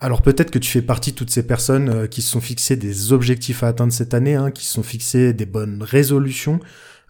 Alors peut-être que tu fais partie de toutes ces personnes euh, qui se sont fixées des objectifs à atteindre cette année, hein, qui se sont fixées des bonnes résolutions,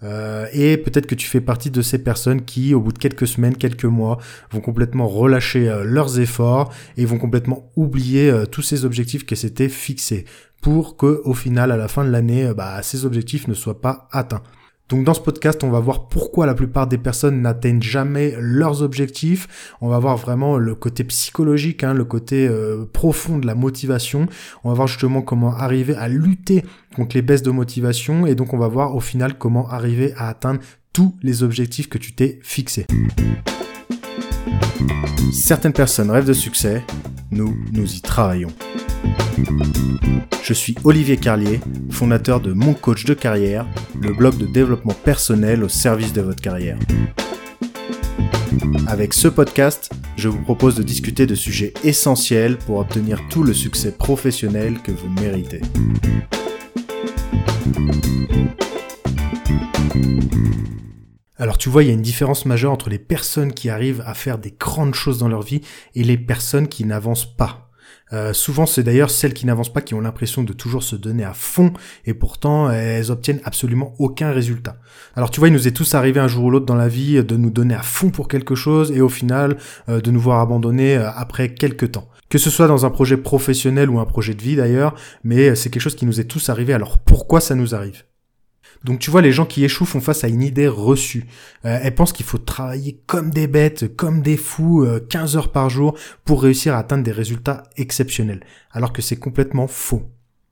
euh, et peut-être que tu fais partie de ces personnes qui, au bout de quelques semaines, quelques mois, vont complètement relâcher euh, leurs efforts et vont complètement oublier tous ces objectifs qui s'étaient fixés pour que, au final, à la fin de l'année, bah, ces objectifs ne soient pas atteints. Donc dans ce podcast, on va voir pourquoi la plupart des personnes n'atteignent jamais leurs objectifs. On va voir vraiment le côté psychologique, hein, le côté profond de la motivation. On va voir justement comment arriver à lutter contre les baisses de motivation et donc on va voir au final comment arriver à atteindre tous les objectifs que tu t'es fixés. Certaines personnes rêvent de succès, nous, nous y travaillons. Je suis Olivier Carlier, fondateur de Mon Coach de carrière, le blog de développement personnel au service de votre carrière. Avec ce podcast, je vous propose de discuter de sujets essentiels pour obtenir tout le succès professionnel que vous méritez. Alors tu vois, il y a une différence majeure entre les personnes qui arrivent à faire des grandes choses dans leur vie et les personnes qui n'avancent pas. Euh, souvent, c'est d'ailleurs celles qui n'avancent pas qui ont l'impression de toujours se donner à fond et pourtant elles obtiennent absolument aucun résultat. Alors tu vois, il nous est tous arrivé un jour ou l'autre dans la vie de nous donner à fond pour quelque chose et au final euh, de nous voir abandonner euh, après quelques temps. Que ce soit dans un projet professionnel ou un projet de vie d'ailleurs, mais c'est quelque chose qui nous est tous arrivé. Alors pourquoi ça nous arrive? Donc tu vois, les gens qui échouent font face à une idée reçue. Euh, elles pensent qu'il faut travailler comme des bêtes, comme des fous, 15 euh, heures par jour pour réussir à atteindre des résultats exceptionnels. Alors que c'est complètement faux.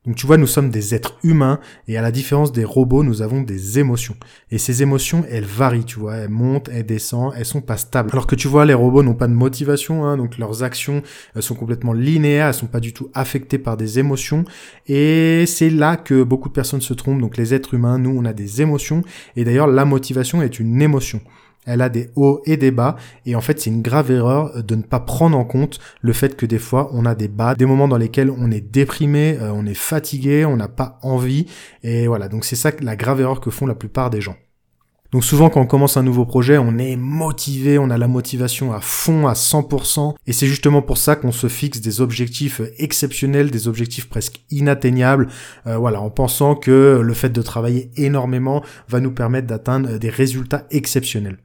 Donc tu vois, nous sommes des êtres humains et à la différence des robots, nous avons des émotions. Et ces émotions, elles varient, tu vois, elles montent, elles descendent, elles sont pas stables. Alors que tu vois, les robots n'ont pas de motivation, hein, donc leurs actions elles sont complètement linéaires, elles sont pas du tout affectées par des émotions. Et c'est là que beaucoup de personnes se trompent. Donc les êtres humains, nous, on a des émotions. Et d'ailleurs, la motivation est une émotion elle a des hauts et des bas, et en fait c'est une grave erreur de ne pas prendre en compte le fait que des fois on a des bas, des moments dans lesquels on est déprimé, euh, on est fatigué, on n'a pas envie, et voilà, donc c'est ça la grave erreur que font la plupart des gens. Donc souvent quand on commence un nouveau projet, on est motivé, on a la motivation à fond, à 100%, et c'est justement pour ça qu'on se fixe des objectifs exceptionnels, des objectifs presque inatteignables, euh, voilà, en pensant que le fait de travailler énormément va nous permettre d'atteindre des résultats exceptionnels.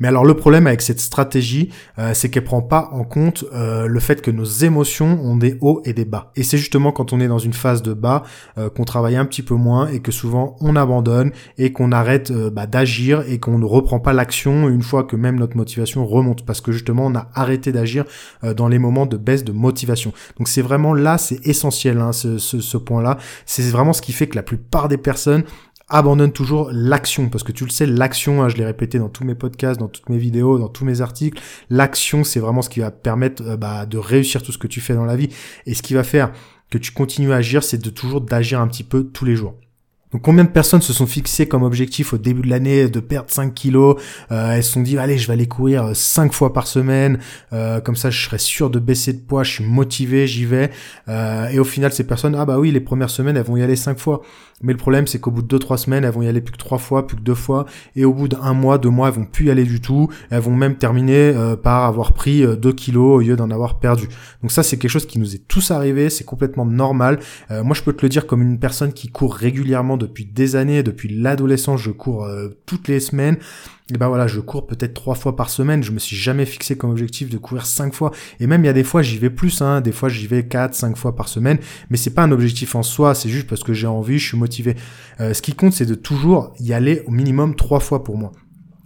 Mais alors le problème avec cette stratégie, euh, c'est qu'elle prend pas en compte euh, le fait que nos émotions ont des hauts et des bas. Et c'est justement quand on est dans une phase de bas euh, qu'on travaille un petit peu moins et que souvent on abandonne et qu'on arrête bah, d'agir et qu'on ne reprend pas l'action une fois que même notre motivation remonte parce que justement on a arrêté d'agir dans les moments de baisse de motivation. Donc c'est vraiment là, c'est essentiel hein, ce point-là. C'est vraiment ce qui fait que la plupart des personnes abandonne toujours l'action parce que tu le sais l'action hein, je l'ai répété dans tous mes podcasts dans toutes mes vidéos dans tous mes articles l'action c'est vraiment ce qui va permettre euh, bah, de réussir tout ce que tu fais dans la vie. Et ce qui va faire que tu continues à agir c'est de toujours d'agir un petit peu tous les jours donc combien de personnes se sont fixées comme objectif au début de l'année de perdre 5 kilos euh, Elles se sont dit allez je vais aller courir 5 fois par semaine, euh, comme ça je serai sûr de baisser de poids, je suis motivé, j'y vais. Euh, et au final ces personnes ah bah oui les premières semaines elles vont y aller 5 fois. Mais le problème, c'est qu'au bout de 2-3 semaines, elles vont y aller plus que 3 fois, plus que 2 fois. Et au bout d'un mois, 2 mois, elles vont plus y aller du tout. Elles vont même terminer euh, par avoir pris 2 euh, kilos au lieu d'en avoir perdu. Donc ça, c'est quelque chose qui nous est tous arrivé. C'est complètement normal. Euh, moi, je peux te le dire comme une personne qui court régulièrement depuis des années. Depuis l'adolescence, je cours toutes les semaines et ben voilà, je cours peut-être trois fois par semaine. Je me suis jamais fixé comme objectif de courir cinq fois. Et même il y a des fois j'y vais plus, hein. Des fois j'y vais quatre, cinq fois par semaine. Mais c'est pas un objectif en soi. C'est juste parce que j'ai envie, je suis motivé. Euh, ce qui compte, c'est de toujours y aller au minimum trois fois pour moi.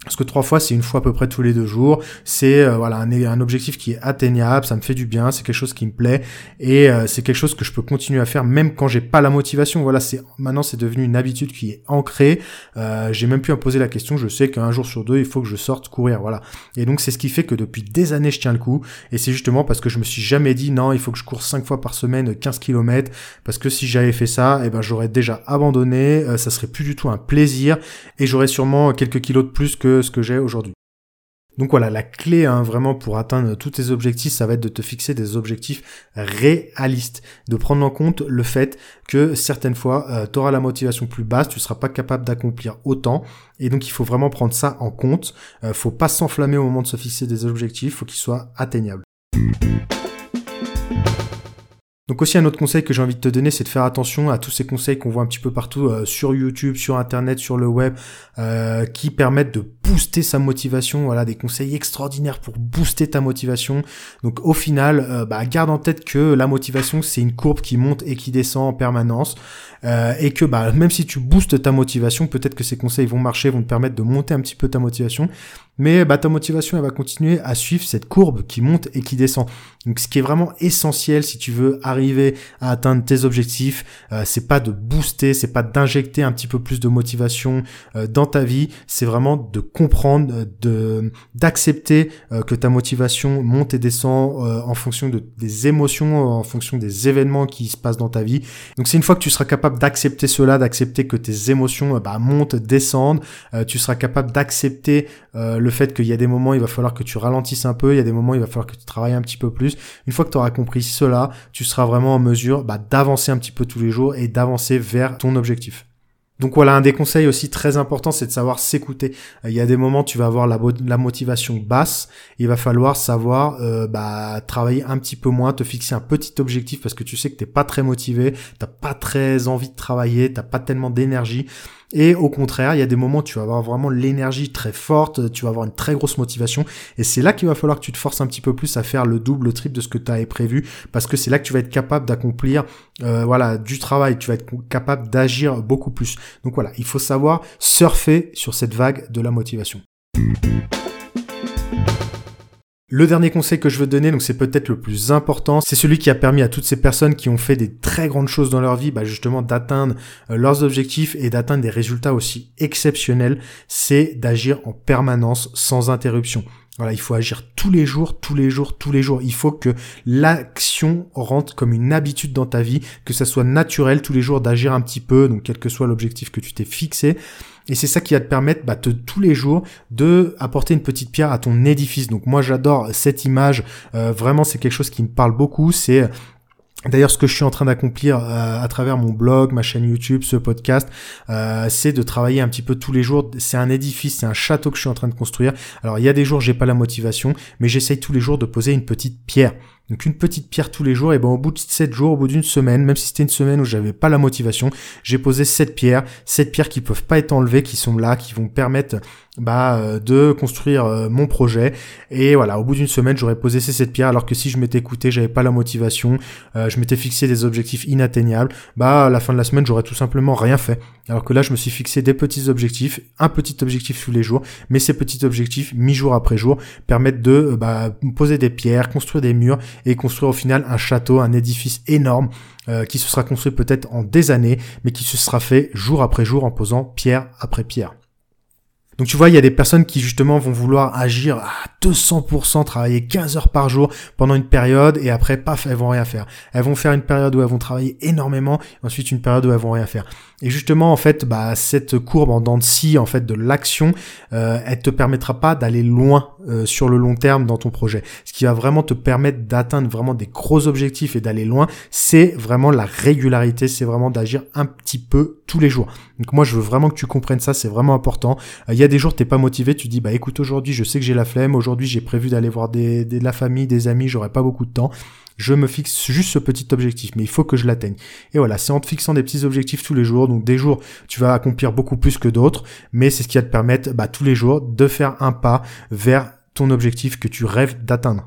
Parce que trois fois, c'est une fois à peu près tous les deux jours. C'est euh, voilà un, un, objectif qui est atteignable, ça me fait du bien, c'est quelque chose qui me plaît et euh, c'est quelque chose que je peux continuer à faire même quand j'ai pas la motivation. Voilà, c'est maintenant c'est devenu une habitude qui est ancrée. Euh, j'ai même pu imposer la question. Je sais qu'un jour sur deux, il faut que je sorte courir. Voilà. Et donc c'est ce qui fait que depuis des années, je tiens le coup. Et c'est justement parce que je me suis jamais dit non, il faut que je cours cinq fois par semaine 15 km parce que si j'avais fait ça, eh ben j'aurais déjà abandonné. ça serait plus du tout un plaisir et j'aurais sûrement quelques kilos de plus que ce que j'ai aujourd'hui. Donc voilà, la clé hein, vraiment pour atteindre tous tes objectifs, ça va être de te fixer des objectifs réalistes, de prendre en compte le fait que certaines fois, euh, tu auras la motivation plus basse, tu seras pas capable d'accomplir autant, et donc il faut vraiment prendre ça en compte. Euh, faut pas s'enflammer au moment de se fixer des objectifs, faut qu'ils soient atteignables. Donc aussi un autre conseil que j'ai envie de te donner, c'est de faire attention à tous ces conseils qu'on voit un petit peu partout euh, sur YouTube, sur Internet, sur le web, euh, qui permettent de booster sa motivation. Voilà, des conseils extraordinaires pour booster ta motivation. Donc au final, euh, bah, garde en tête que la motivation, c'est une courbe qui monte et qui descend en permanence. et que bah, même si tu boostes ta motivation, peut-être que ces conseils vont marcher, vont te permettre de monter un petit peu ta motivation. Mais bah, ta motivation, elle va continuer à suivre cette courbe qui monte et qui descend. Donc ce qui est vraiment essentiel si tu veux arriver à atteindre tes objectifs, euh, c'est pas de booster, c'est pas d'injecter un petit peu plus de motivation euh, dans ta vie, c'est vraiment de comprendre, euh, de d'accepter que ta motivation monte et descend en fonction de des émotions, en fonction des événements qui se passent dans ta vie. Donc c'est une fois que tu seras capable d'accepter cela, d'accepter que tes émotions bah, montent, descendent, tu seras capable d'accepter le fait qu'il y a des moments il va falloir que tu ralentisses un peu, il y a des moments il va falloir que tu travailles un petit peu plus. Une fois que tu auras compris cela, tu seras vraiment en mesure bah, d'avancer un petit peu tous les jours et d'avancer vers ton objectif. Donc voilà, un des conseils aussi très important, c'est de savoir s'écouter. Il y a des moments, tu vas avoir la, la motivation basse, il va falloir savoir euh, bah, travailler un petit peu moins, te fixer un petit objectif parce que tu sais que t'es pas très motivé, t'as pas très envie de travailler, t'as pas tellement d'énergie. Et au contraire, il y a des moments où tu vas avoir vraiment l'énergie très forte, tu vas avoir une très grosse motivation. Et c'est là qu'il va falloir que tu te forces un petit peu plus à faire le double, le triple de ce que tu avais prévu. Parce que c'est là que tu vas être capable d'accomplir euh, voilà, du travail. Tu vas être capable d'agir beaucoup plus. Donc voilà, il faut savoir surfer sur cette vague de la motivation. Le dernier conseil que je veux donner, donc c'est peut-être le plus important, c'est celui qui a permis à toutes ces personnes qui ont fait des très grandes choses dans leur vie, bah justement d'atteindre euh, leurs objectifs et d'atteindre des résultats aussi exceptionnels, c'est d'agir en permanence sans interruption. Voilà, il faut agir tous les jours, tous les jours, tous les jours. Il faut que l'action rentre comme une habitude dans ta vie, que ça soit naturel tous les jours d'agir un petit peu, donc quel que soit l'objectif que tu t'es fixé. Et c'est ça qui va te permettre bah, tous les jours de apporter une petite pierre à ton édifice. Donc moi j'adore cette image. Euh, vraiment c'est quelque chose qui me parle beaucoup. C'est D'ailleurs, ce que je suis en train d'accomplir euh, à travers mon blog, ma chaîne YouTube, ce podcast, euh, c'est de travailler un petit peu tous les jours. C'est un édifice, c'est un château que je suis en train de construire. Alors, il y a des jours, j'ai pas la motivation, mais j'essaye tous les jours de poser une petite pierre. Donc une petite pierre tous les jours, et ben au bout de 7 jours, au bout d'une semaine, même si c'était une semaine où j'avais pas la motivation, j'ai posé 7 pierres, 7 pierres qui peuvent pas être enlevées, qui sont là, qui vont permettre bah, euh, de construire euh, mon projet. Et voilà, au bout d'une semaine, j'aurais posé ces 7 pierres, alors que si je m'étais écouté, j'avais pas la motivation, euh, je m'étais fixé des objectifs inatteignables, bah à la fin de la semaine, j'aurais tout simplement rien fait. Alors que là, je me suis fixé des petits objectifs, un petit objectif tous les jours, mais ces petits objectifs, mi-jour après jour, permettent de bah, poser des pierres, construire des murs et construire au final un château, un édifice énorme euh, qui se sera construit peut-être en des années, mais qui se sera fait jour après jour en posant pierre après pierre. Donc tu vois, il y a des personnes qui justement vont vouloir agir à 200%, travailler 15 heures par jour pendant une période et après, paf, elles vont rien faire. Elles vont faire une période où elles vont travailler énormément, et ensuite une période où elles vont rien faire. Et justement, en fait, bah, cette courbe en dents de scie, en fait, de l'action, euh, elle te permettra pas d'aller loin euh, sur le long terme dans ton projet. Ce qui va vraiment te permettre d'atteindre vraiment des gros objectifs et d'aller loin, c'est vraiment la régularité, c'est vraiment d'agir un petit peu tous les jours. Donc moi, je veux vraiment que tu comprennes ça, c'est vraiment important. Euh, il y a des jours, t'es pas motivé, tu dis, bah écoute, aujourd'hui, je sais que j'ai la flemme, aujourd'hui, j'ai prévu d'aller voir des, de la famille, des amis, j'aurai pas beaucoup de temps je me fixe juste ce petit objectif, mais il faut que je l'atteigne. Et voilà, c'est en te fixant des petits objectifs tous les jours, donc des jours tu vas accomplir beaucoup plus que d'autres, mais c'est ce qui va te permettre bah, tous les jours de faire un pas vers ton objectif que tu rêves d'atteindre.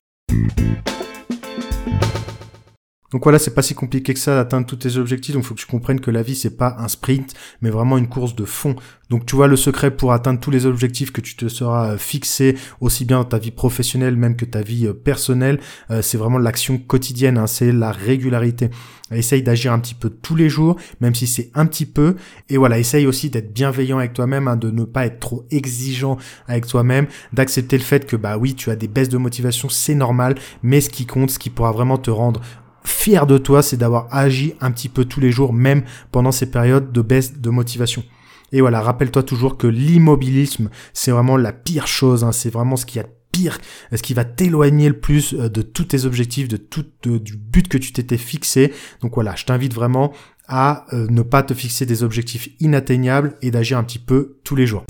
Donc voilà, c'est pas si compliqué que ça d'atteindre tous tes objectifs. Donc il faut que tu comprennes que la vie c'est pas un sprint, mais vraiment une course de fond. Donc tu vois le secret pour atteindre tous les objectifs que tu te seras euh, fixé, aussi bien dans ta vie professionnelle même que ta vie euh, personnelle, euh, c'est vraiment l'action quotidienne, hein, c'est la régularité. Essaye d'agir un petit peu tous les jours, même si c'est un petit peu. Et voilà, essaye aussi d'être bienveillant avec toi-même, hein, de ne pas être trop exigeant avec toi-même, d'accepter le fait que bah oui, tu as des baisses de motivation, c'est normal, mais ce qui compte, ce qui pourra vraiment te rendre fier de toi, c'est d'avoir agi un petit peu tous les jours, même pendant ces périodes de baisse de motivation. Et voilà, rappelle-toi toujours que l'immobilisme, c'est vraiment la pire chose, hein. c'est vraiment ce qui a pire, ce qui va t'éloigner le plus euh, de tous tes objectifs, de tout du but que tu t'étais fixé. Donc voilà, je t'invite vraiment à euh, ne pas te fixer des objectifs inatteignables et d'agir un petit peu tous les jours.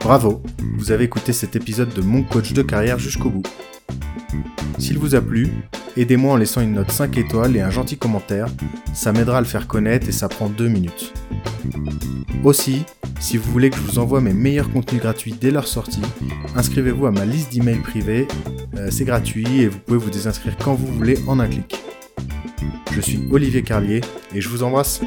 Bravo, vous avez écouté cet épisode de Mon coach de carrière jusqu'au bout. S'il vous a plu, aidez-moi en laissant une note 5 étoiles et un gentil commentaire, ça m'aidera à le faire connaître et ça prend 2 minutes. Aussi, si vous voulez que je vous envoie mes meilleurs contenus gratuits dès leur sortie, inscrivez-vous à ma liste d'emails privés, euh, c'est gratuit et vous pouvez vous désinscrire quand vous voulez en un clic. Je suis Olivier Carlier et je vous embrasse.